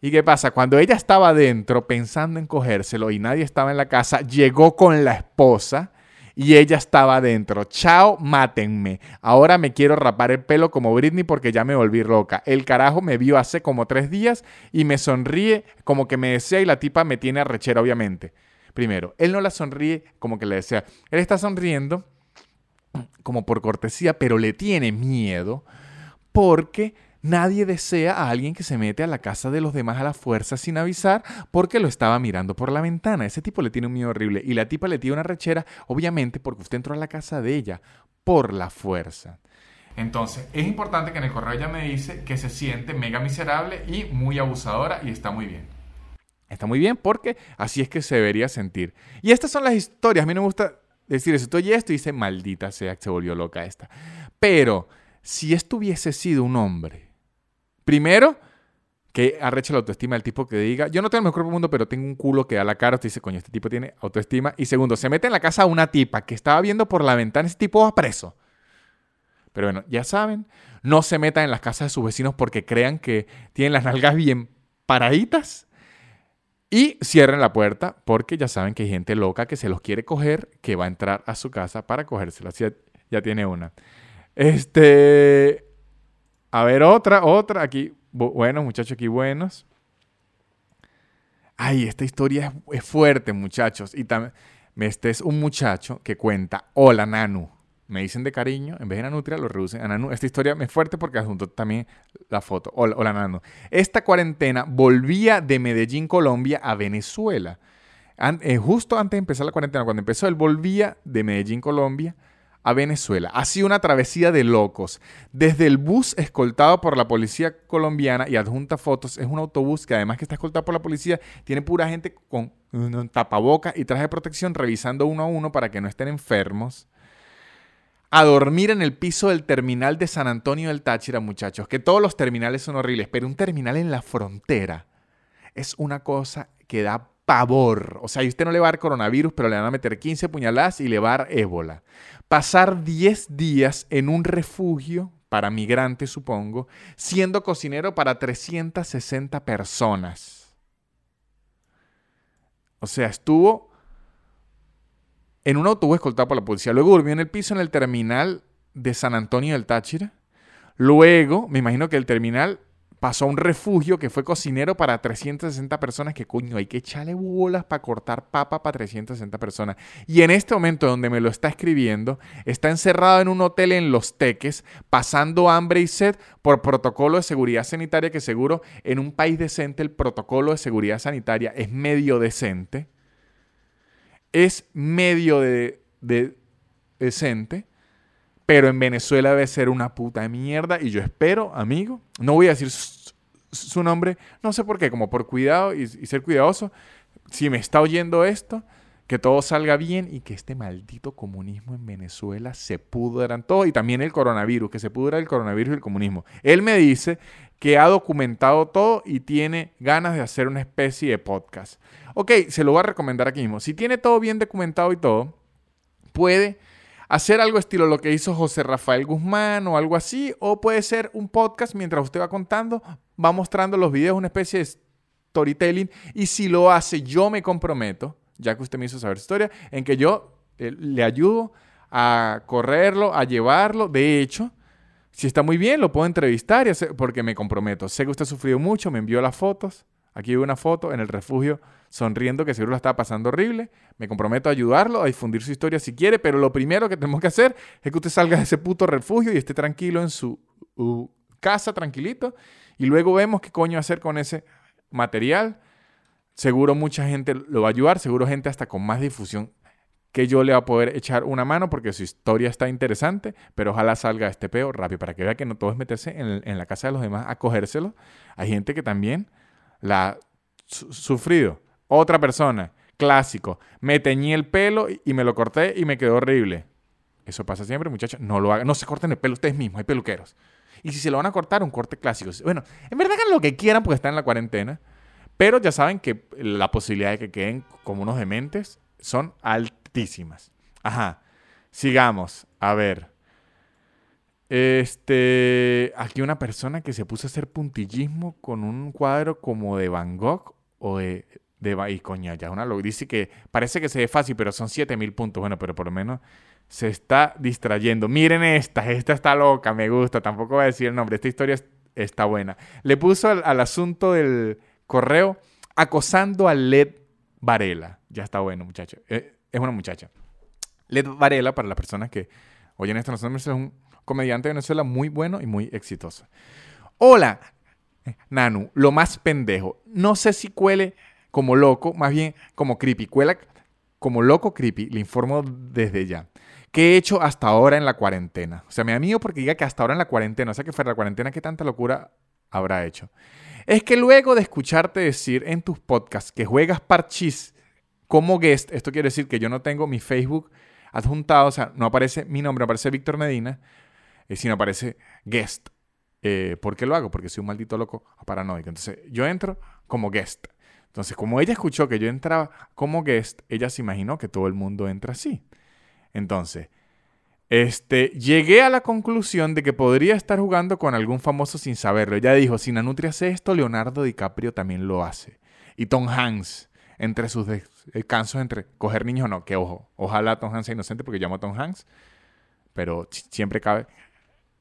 ¿Y qué pasa? Cuando ella estaba adentro pensando en cogérselo y nadie estaba en la casa, llegó con la esposa y ella estaba adentro. Chao, mátenme. Ahora me quiero rapar el pelo como Britney porque ya me volví loca. El carajo me vio hace como tres días y me sonríe como que me desea y la tipa me tiene arrechera, obviamente. Primero, él no la sonríe como que le desea. Él está sonriendo como por cortesía, pero le tiene miedo porque nadie desea a alguien que se mete a la casa de los demás a la fuerza sin avisar porque lo estaba mirando por la ventana. Ese tipo le tiene un miedo horrible y la tipa le tiene una rechera, obviamente, porque usted entró a la casa de ella por la fuerza. Entonces, es importante que en el correo ella me dice que se siente mega miserable y muy abusadora y está muy bien. Está muy bien porque así es que se debería sentir. Y estas son las historias. A mí me gusta decir eso. Estoy esto y dice, maldita sea, se volvió loca esta. Pero si esto hubiese sido un hombre, primero, que arrecha la autoestima del tipo que diga, yo no tengo el mejor cuerpo mundo, pero tengo un culo que da la cara. Usted dice, coño, este tipo tiene autoestima. Y segundo, se mete en la casa a una tipa que estaba viendo por la ventana, ese tipo va preso. Pero bueno, ya saben, no se metan en las casas de sus vecinos porque crean que tienen las nalgas bien paraditas y cierren la puerta porque ya saben que hay gente loca que se los quiere coger, que va a entrar a su casa para cogérselas. Ya, ya tiene una. Este. A ver, otra, otra. Aquí. Bueno, muchachos, aquí buenos. Ay, esta historia es, fuerte, muchachos. Y también. Este es un muchacho que cuenta: Hola, Nanu me dicen de cariño, en vez de Nanutria lo reducen a. Esta historia es fuerte porque adjunto también la foto. Hola, hola. Esta cuarentena volvía de Medellín, Colombia, a Venezuela. Eh, justo antes de empezar la cuarentena, cuando empezó, él volvía de Medellín, Colombia, a Venezuela. Ha sido una travesía de locos. Desde el bus escoltado por la policía colombiana y adjunta fotos, es un autobús que además que está escoltado por la policía, tiene pura gente con un tapaboca y traje de protección revisando uno a uno para que no estén enfermos a dormir en el piso del terminal de San Antonio del Táchira, muchachos. Que todos los terminales son horribles, pero un terminal en la frontera es una cosa que da pavor. O sea, a usted no le va a dar coronavirus, pero le van a meter 15 puñaladas y le va a dar ébola. Pasar 10 días en un refugio para migrantes, supongo, siendo cocinero para 360 personas. O sea, estuvo en un autobús escoltado por la policía. Luego durmió en el piso en el terminal de San Antonio del Táchira. Luego, me imagino que el terminal pasó a un refugio que fue cocinero para 360 personas, que coño, hay que echarle bolas para cortar papa para 360 personas. Y en este momento donde me lo está escribiendo, está encerrado en un hotel en Los Teques, pasando hambre y sed por protocolo de seguridad sanitaria, que seguro en un país decente el protocolo de seguridad sanitaria es medio decente. Es medio de, de decente pero en Venezuela debe ser una puta mierda y yo espero, amigo, no voy a decir su, nombre, no sé por qué, como por cuidado y, ser cuidadoso, si me está oyendo esto, que todo salga bien y que este maldito comunismo en Venezuela se pudran todo y también el coronavirus, que se pudra el coronavirus y el comunismo. Él me dice que ha documentado todo y tiene ganas de hacer una especie de podcast. Ok, se lo voy a recomendar aquí mismo. Si tiene todo bien documentado y todo, puede hacer algo estilo lo que hizo José Rafael Guzmán o algo así, o puede ser un podcast mientras usted va contando, va mostrando los videos, una especie de storytelling, y si lo hace, yo me comprometo, ya que usted me hizo saber historia, en que yo eh, le ayudo a correrlo, a llevarlo, de hecho, si está muy bien, lo puedo entrevistar y porque me comprometo. Sé que usted ha sufrido mucho, me envió las fotos. Aquí hay una foto en el refugio sonriendo que seguro la estaba pasando horrible. Me comprometo a ayudarlo, a difundir su historia si quiere, pero lo primero que tenemos que hacer es que usted salga de ese puto refugio y esté tranquilo en su casa, tranquilito, y luego vemos qué coño hacer con ese material. Seguro mucha gente lo va a ayudar, seguro gente hasta con más difusión que yo le va a poder echar una mano porque su historia está interesante, pero ojalá salga este peo rápido para que vea que no todo es meterse en, en la casa de los demás a cogérselo. Hay gente que también la ha sufrido. Otra persona, clásico. Me teñí el pelo y me lo corté y me quedó horrible. Eso pasa siempre, muchachos. No lo hagan. No se corten el pelo ustedes mismos. Hay peluqueros. Y si se lo van a cortar, un corte clásico. Bueno, en verdad hagan lo que quieran porque están en la cuarentena. Pero ya saben que la posibilidad de que queden como unos dementes son altísimas. Ajá. Sigamos. A ver. Este. Aquí una persona que se puso a hacer puntillismo con un cuadro como de Van Gogh o de de y coña, ya una lo dice que parece que se ve fácil, pero son 7000 puntos. Bueno, pero por lo menos se está distrayendo. Miren esta, esta está loca, me gusta, tampoco voy a decir el nombre, esta historia está buena. Le puso al, asunto del correo acosando a Led Varela. Ya está bueno, muchacho. Eh, es una muchacha. Led Varela, para las personas que oyen esto, no es un comediante de Venezuela muy bueno y muy exitoso. Hola, Nanu, lo más pendejo. No sé si cuele como loco, más bien como creepy. Cuela como loco creepy, le informo desde ya. ¿Qué he hecho hasta ahora en la cuarentena? O sea, me amigo porque diga que hasta ahora en la cuarentena, o sea que fuera la cuarentena, ¿qué tanta locura habrá hecho? Es que luego de escucharte decir en tus podcasts que juegas parchís como guest, esto quiere decir que yo no tengo mi Facebook adjuntado, o sea, no aparece mi nombre, aparece Víctor Medina, eh, sino aparece guest. Eh, ¿Por qué lo hago? Porque soy un maldito loco paranoico. Entonces, yo entro como guest. Entonces, como ella escuchó que yo entraba como guest, ella se imaginó que todo el mundo entra así. Entonces, este, llegué a la conclusión de que podría estar jugando con algún famoso sin saberlo. Ella dijo, si Nanutria hace esto, Leonardo DiCaprio también lo hace. Y Tom Hanks, entre sus descansos entre coger niños o no, que ojo, ojalá Tom Hanks sea inocente porque llamo a Tom Hanks, pero siempre cabe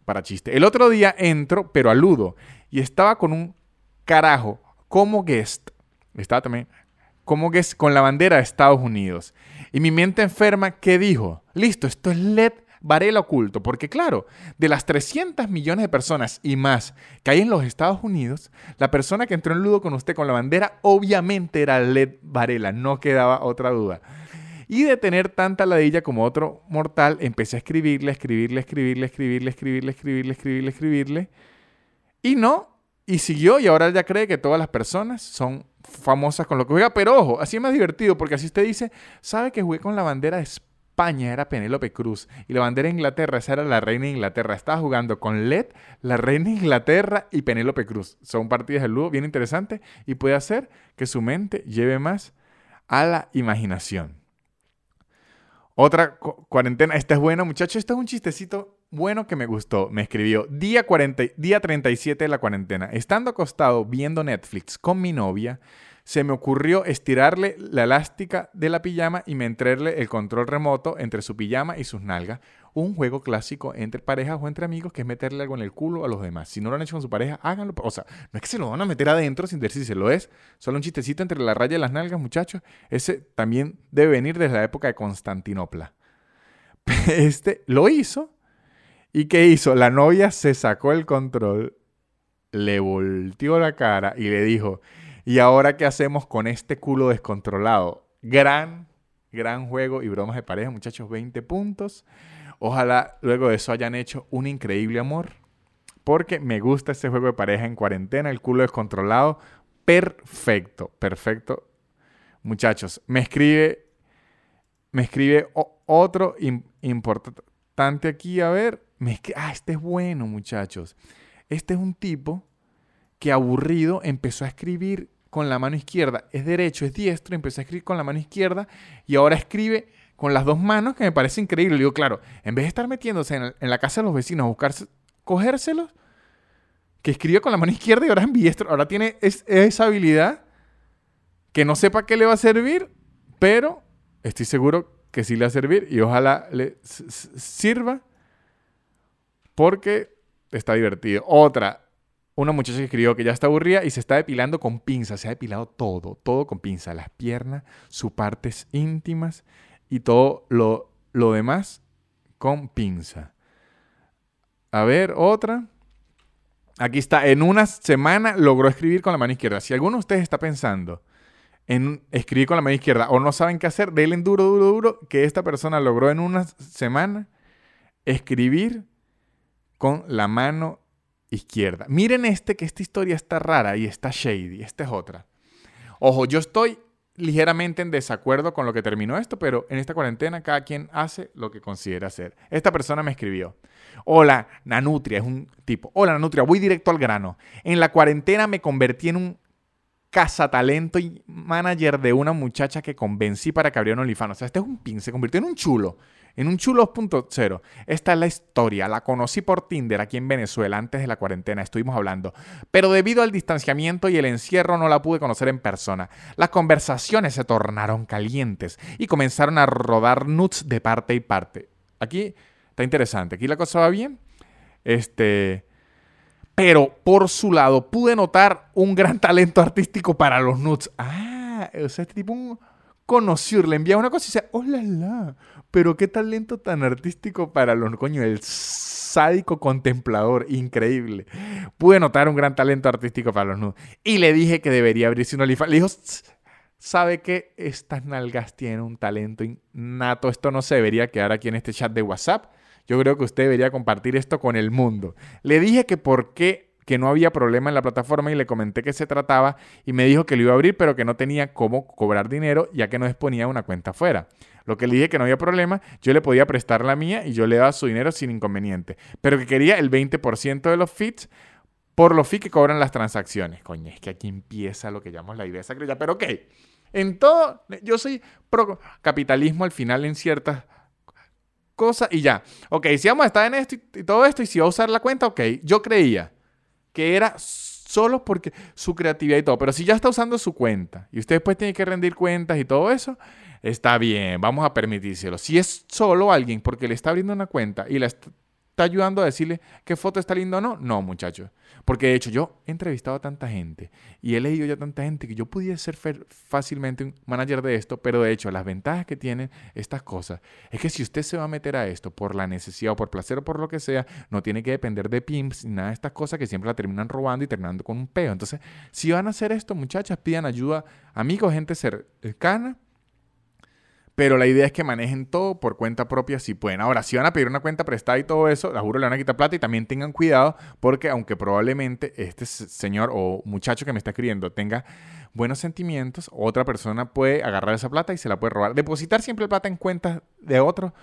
para chiste. El otro día entro, pero aludo, y estaba con un carajo como guest estaba también como es con la bandera de Estados Unidos. Y mi mente enferma, ¿qué dijo? Listo, esto es LED Varela oculto, porque claro, de las 300 millones de personas y más que hay en los Estados Unidos, la persona que entró en ludo con usted con la bandera obviamente era LED Varela, no quedaba otra duda. Y de tener tanta ladilla como otro mortal, empecé a escribirle, escribirle, escribirle, escribirle, escribirle, escribirle, escribirle, escribirle. Y no, y siguió y ahora ya cree que todas las personas son famosas con lo que juega. Pero ojo, así es más divertido porque así usted dice, sabe que jugué con la bandera de España, era Penélope Cruz. Y la bandera de Inglaterra, esa era la reina Inglaterra. Estaba jugando con LED, la reina Inglaterra y Penélope Cruz. Son partidas de ludo bien interesantes y puede hacer que su mente lleve más a la imaginación. Otra cuarentena, esta es buena muchachos, esto es un chistecito bueno que me gustó. Me escribió, día, 40, día 37 de la cuarentena, estando acostado viendo Netflix con mi novia, se me ocurrió estirarle la elástica de la pijama y meterle el control remoto entre su pijama y sus nalgas. Un juego clásico entre parejas o entre amigos que es meterle algo en el culo a los demás. Si no lo han hecho con su pareja, háganlo. O sea, no es que se lo van a meter adentro sin decir si se lo es. Solo un chistecito entre la raya y las nalgas, muchachos. Ese también debe venir desde la época de Constantinopla. Este lo hizo. ¿Y qué hizo? La novia se sacó el control, le volteó la cara y le dijo, ¿y ahora qué hacemos con este culo descontrolado? Gran, gran juego y bromas de pareja, muchachos, 20 puntos. Ojalá luego de eso hayan hecho un increíble amor. Porque me gusta este juego de pareja en cuarentena, el culo descontrolado. Perfecto, perfecto. Muchachos, me escribe, me escribe otro importante aquí, a ver. Me ah, este es bueno, muchachos. Este es un tipo que aburrido empezó a escribir con la mano izquierda. Es derecho, es diestro, empezó a escribir con la mano izquierda y ahora escribe con las dos manos, que me parece increíble. Le digo, claro, en vez de estar metiéndose en, la casa de los vecinos a buscar cogérselos, que escribe con la mano izquierda y ahora es diestro, ahora tiene esa habilidad que no sepa qué le va a servir, pero estoy seguro que sí le va a servir y ojalá le sirva porque está divertido. Otra, una muchacha que escribió que ya está aburrida y se está depilando con pinza. Se ha depilado todo, todo con pinza. Las piernas, sus partes íntimas y todo lo, lo demás con pinza. A ver, otra. Aquí está. En una semana logró escribir con la mano izquierda. Si alguno de ustedes está pensando en escribir con la mano izquierda o no saben qué hacer, denle duro, duro, duro, que esta persona logró en una semana escribir con la mano izquierda. Miren este, que esta historia está rara y está shady. Esta es otra. Ojo, yo estoy ligeramente en desacuerdo con lo que terminó esto, pero en esta cuarentena cada quien hace lo que considera hacer. Esta persona me escribió. Hola, Nanutria, es un tipo. Hola, Nanutria, voy directo al grano. En la cuarentena me convertí en un cazatalento y manager de una muchacha que convencí para que abriera un OnlyFans. O sea, este es un pin, se convirtió en un chulo. En un chulo 2.0. Esta es la historia. La conocí por Tinder aquí en Venezuela antes de la cuarentena. Estuvimos hablando. Pero debido al distanciamiento y el encierro no la pude conocer en persona. Las conversaciones se tornaron calientes y comenzaron a rodar nuts de parte y parte. Aquí está interesante. Aquí la cosa va bien. Este pero por su lado pude notar un gran talento artístico para los nuts. Ah, o sea, este tipo le envía una cosa y dice, hola, la, pero qué talento tan artístico para los coño, el sádico contemplador, increíble. Pude notar un gran talento artístico para los nuts. Y le dije que debería abrirse un OnlyFans. Le dijo, sabe que estas nalgas tienen un talento innato. Esto no se debería quedar aquí en este chat de WhatsApp. Yo creo que usted debería compartir esto con el mundo. Le dije que por qué que no había problema en la plataforma y le comenté que se trataba y me dijo que lo iba a abrir pero que no tenía cómo cobrar dinero ya que no disponía una cuenta afuera. Lo que le dije que no había problema, yo le podía prestar la mía y yo le daba su dinero sin inconveniente, pero que quería el 20% de los feeds por los fees que cobran las transacciones. Coño, es que aquí empieza lo que llamamos la idea secreta, pero ok. En todo, yo soy pro capitalismo al final en ciertas cosa y ya. Ok, si vamos a estar en esto y, todo esto y si va a usar la cuenta, ok. Yo creía que era solo porque su creatividad y todo, pero si ya está usando su cuenta y usted después tiene que rendir cuentas y todo eso, está bien, vamos a permitírselo. Si es solo alguien porque le está abriendo una cuenta y la está ayudando a decirle qué foto está linda o no, no, muchachos. Porque de hecho yo he entrevistado a tanta gente y he leído ya tanta gente que yo pudiera ser fácilmente un manager de esto, pero de hecho las ventajas que tienen estas cosas es que si usted se va a meter a esto por la necesidad o por placer o por lo que sea, no tiene que depender de pimps ni nada de estas cosas que siempre la terminan robando y terminando con un peo. Entonces, si van a hacer esto, muchachas, pidan ayuda, amigos, gente cercana pero la idea es que manejen todo por cuenta propia si pueden. Ahora, si van a pedir una cuenta prestada y todo eso, la juro le van a quitar plata y también tengan cuidado porque aunque probablemente este señor o muchacho que me está escribiendo tenga buenos sentimientos, otra persona puede agarrar esa plata y se la puede robar. Depositar siempre plata en cuentas de otro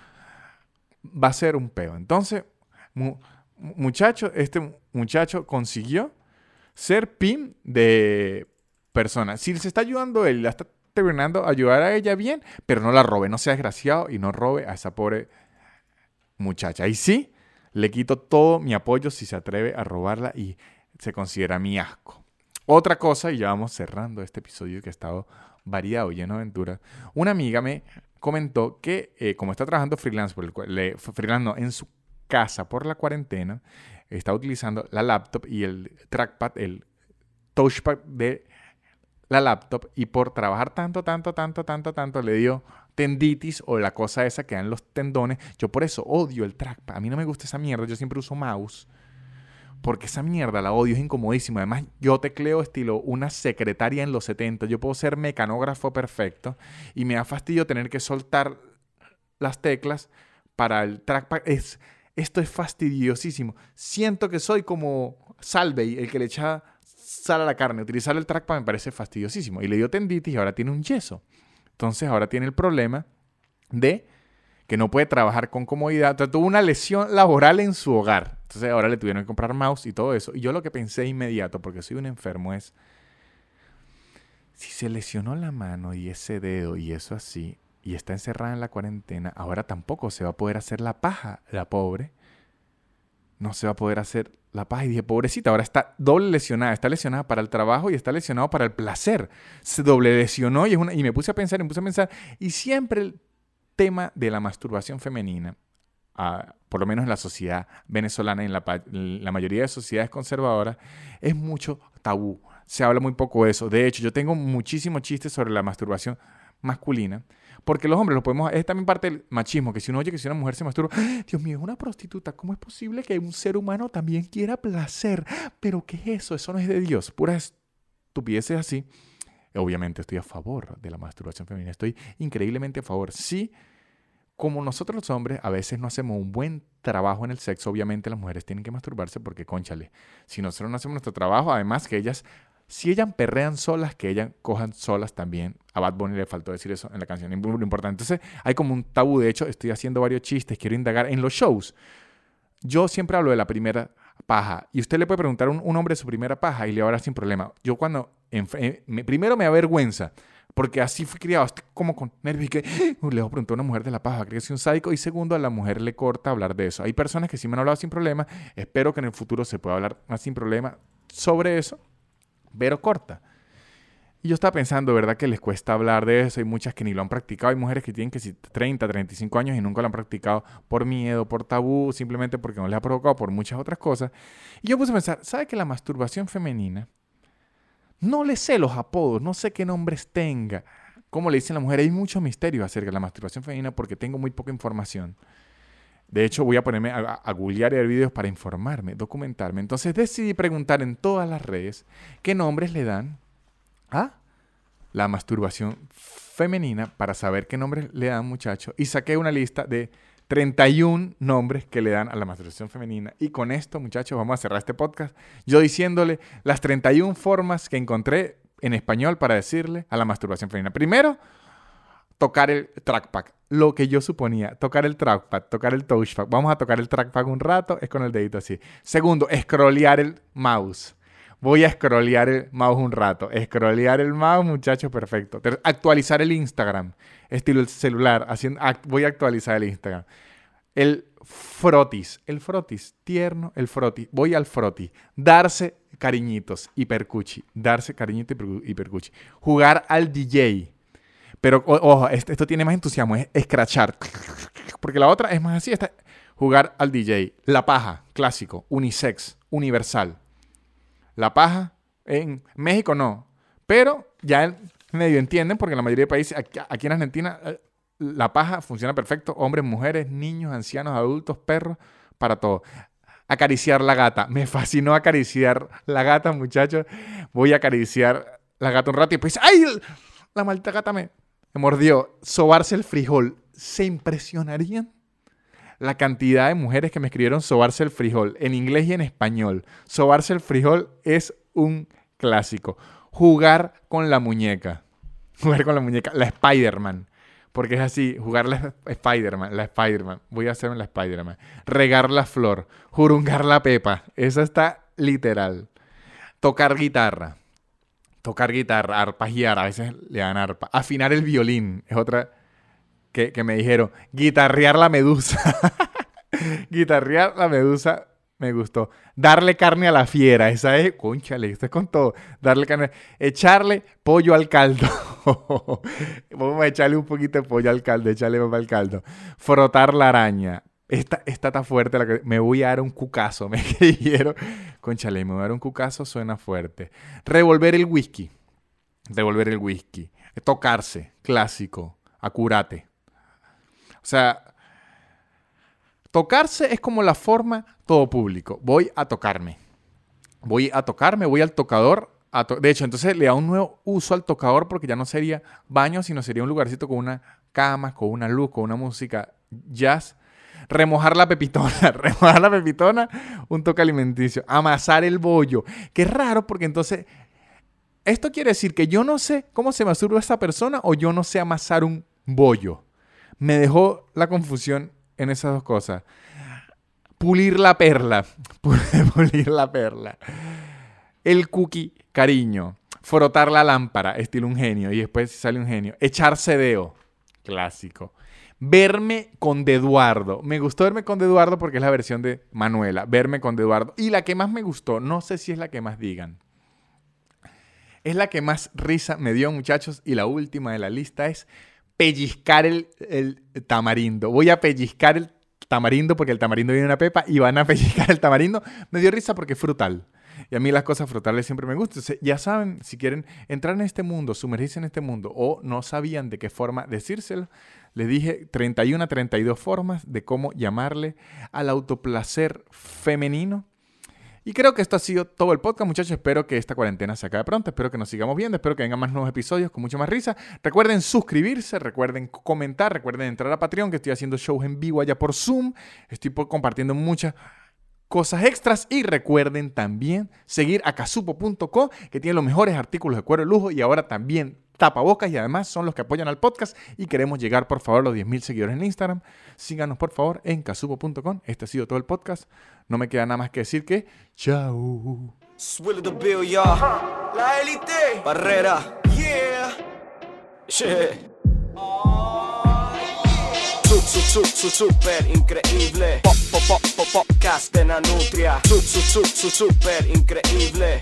va a ser un peo. Entonces, muchacho, este muchacho consiguió ser PIN de persona. Si se está ayudando él, la está terminando ayudar a ella bien, pero no la robe, no sea desgraciado y no robe a esa pobre muchacha. Y sí, le quito todo mi apoyo si se atreve a robarla y se considera mi asco. Otra cosa, y ya vamos cerrando este episodio que ha estado variado, lleno de aventuras. Una amiga me comentó que eh, como está trabajando freelance, por el le, freelance en su casa por la cuarentena, está utilizando la laptop y el trackpad, el touchpad de la laptop y por trabajar tanto, tanto, tanto, tanto, tanto, le dio tenditis o la cosa esa que dan los tendones. Yo por eso odio el trackpad. A mí no me gusta esa mierda. Yo siempre uso mouse. Porque esa mierda la odio, es incomodísimo. Además, yo tecleo estilo una secretaria en los 70. Yo puedo ser mecanógrafo perfecto y me da fastidio tener que soltar las teclas para el trackpad. Es, esto es fastidiosísimo. Siento que soy como Salvey, el que le echa sal a la carne. Utilizar el trackpad me parece fastidiosísimo. Y le dio tenditis y ahora tiene un yeso. Entonces ahora tiene el problema de que no puede trabajar con comodidad. Entonces tuvo una lesión laboral en su hogar. Entonces ahora le tuvieron que comprar mouse y todo eso. Y yo lo que pensé inmediato, porque soy un enfermo, es, si se lesionó la mano y ese dedo y eso así, y está encerrada en la cuarentena, ahora tampoco se va a poder hacer la paja, la pobre. No se va a poder hacer la paz. Y dije, pobrecita, ahora está doble lesionada. Está lesionada para el trabajo y está lesionado para el placer. Se doble lesionó y, es una, y me puse a pensar, y me puse a pensar. Y siempre el tema de la masturbación femenina, ah, por lo menos en la sociedad venezolana y en la, la mayoría de sociedades conservadoras, es mucho tabú. Se habla muy poco de eso. De hecho, yo tengo muchísimos chistes sobre la masturbación masculina porque los hombres lo podemos. Es también parte del machismo, que si uno oye que si una mujer se masturba, ¡Ah! Dios mío, es una prostituta. ¿Cómo es posible que un ser humano también quiera placer? ¿Pero qué es eso? Eso no es de Dios. Puras estupideces así. Obviamente estoy a favor de la masturbación femenina. Estoy increíblemente a favor. Sí, como nosotros los hombres a veces no hacemos un buen trabajo en el sexo, obviamente las mujeres tienen que masturbarse porque, conchale, si nosotros no hacemos nuestro trabajo, además que ellas si ellas perrean solas, que ellas cojan solas también. A Bad Bunny le faltó decir eso en la canción, muy importante. Entonces, hay como un tabú. De hecho, estoy haciendo varios chistes, quiero indagar en los shows. Yo siempre hablo de la primera paja. Y usted le puede preguntar a un, hombre su primera paja y le dar sin problema. Yo cuando... Eh, primero me avergüenza. Porque así fui criado, estoy como con nervios que uh, le preguntar a una mujer de la paja, creo que soy un sádico. Y segundo, a la mujer le corta hablar de eso. Hay personas que sí me han hablado sin problema. Espero que en el futuro se pueda hablar más sin problema sobre eso pero corta. Y yo estaba pensando, ¿verdad? Que les cuesta hablar de eso. Hay muchas que ni lo han practicado. Hay mujeres que tienen que 30, 35 años y nunca lo han practicado por miedo, por tabú, simplemente porque no les ha provocado, por muchas otras cosas. Y yo puse a pensar, ¿sabe que la masturbación femenina? No le sé los apodos, no sé qué nombres tenga. Como le dicen la mujer, hay mucho misterio acerca de la masturbación femenina porque tengo muy poca información. De hecho, voy a ponerme a, a googlear y ver videos para informarme, documentarme. Entonces decidí preguntar en todas las redes qué nombres le dan a la masturbación femenina para saber qué nombres le dan, muchachos. Y saqué una lista de 31 nombres que le dan a la masturbación femenina. Y con esto, muchachos, vamos a cerrar este podcast. Yo diciéndole las 31 formas que encontré en español para decirle a la masturbación femenina. Primero, tocar el trackpad. Lo que yo suponía, tocar el trackpad, tocar el touchpad. Vamos a tocar el trackpad un rato, es con el dedito así. Segundo, scrollear el mouse. Voy a scrollear el mouse un rato. Scrollear el mouse, muchachos, perfecto. Actualizar el Instagram, estilo el celular. Haciendo, voy a actualizar el Instagram. El frotis, el frotis, tierno, el frotis. Voy al frotis. Darse cariñitos, hipercuchi. Darse cariñitos, hipercuchi. Jugar al DJ pero ojo, esto, tiene más entusiasmo, es escrachar. Porque la otra es más así, está jugar al DJ. La paja, clásico, unisex, universal. La paja, en México no. Pero ya medio entienden, porque en la mayoría de países, aquí, en Argentina, eh, la paja funciona perfecto. Hombres, mujeres, niños, ancianos, adultos, perros, para todo. Acariciar la gata. Me fascinó acariciar la gata, muchachos. Voy a acariciar la gata un rato y después, ¡ay! La maldita gata me, me mordió, sobarse el frijol. ¿Se impresionarían? La cantidad de mujeres que me escribieron sobarse el frijol en inglés y en español. Sobarse el frijol es un clásico. Jugar con la muñeca. Jugar con la muñeca. La Spider-Man. Porque es así, jugar la Spider-Man, la Spider-Man. Voy a hacerme la Spider-Man. Regar la flor. Jurungar la pepa. Esa está literal. Tocar guitarra tocar guitarra, arpajear, a veces le dan arpa. Afinar el violín, es otra que, me dijeron. Guitarrear la medusa. Guitarrear la medusa Me gustó. Darle carne a la fiera. Esa es, conchale, esto es con todo. Darle carne. Echarle pollo al caldo. Vamos a echarle un poquito de pollo al caldo. Echarle papá al caldo. Frotar la araña. Esta, esta está fuerte. La que, me voy a dar un cucazo. Me quiero. Conchale, me voy a dar un cucazo. Suena fuerte. Revolver el whisky. Revolver el whisky. Tocarse. Clásico. Acurate. O sea, tocarse es como la forma todo público. Voy a tocarme. Voy a tocarme, voy al tocador. de hecho, entonces le da un nuevo uso al tocador porque ya no sería baño, sino sería un lugarcito con una cama, con una luz, con una música jazz. Remojar la pepitona, remojar la pepitona, un toque alimenticio. Amasar el bollo. Qué raro porque entonces esto quiere decir que yo no sé cómo se masturba esta persona o yo no sé amasar un bollo me dejó la confusión en esas dos cosas. Pulir la perla. Pulir la perla. El cookie, cariño. Frotar la lámpara, estilo un genio. Y después sale un genio. Echarse deo. Clásico. Verme con De Eduardo. Me gustó verme con De Eduardo porque es la versión de Manuela. Verme con De Eduardo. Y la que más me gustó, no sé si es la que más digan. Es la que más risa me dio, muchachos. Y la última de la lista es pellizcar el, tamarindo. Voy a pellizcar el tamarindo porque el tamarindo viene una pepa y van a pellizcar el tamarindo. Me dio risa porque es frutal. Y a mí las cosas frutales siempre me gustan. ya saben, si quieren entrar en este mundo, sumergirse en este mundo o no sabían de qué forma decírselo, les dije 31 a 32 formas de cómo llamarle al autoplacer femenino y creo que esto ha sido todo el podcast, muchachos. Espero que esta cuarentena se acabe pronto. Espero que nos sigamos viendo. Espero que vengan más nuevos episodios con mucho más risa. Recuerden suscribirse, recuerden comentar, recuerden entrar a Patreon, que estoy haciendo shows en vivo allá por Zoom. Estoy compartiendo muchas cosas extras y recuerden también seguir a casupo.co que tiene los mejores artículos de cuero de lujo y ahora también tapabocas y además son los que apoyan al podcast y queremos llegar por favor a los 10.000 seguidores en Instagram. Síganos por favor en casupo.com. Este ha sido todo el podcast. No me queda nada más que decir que chao. Super increíble. Super increíble.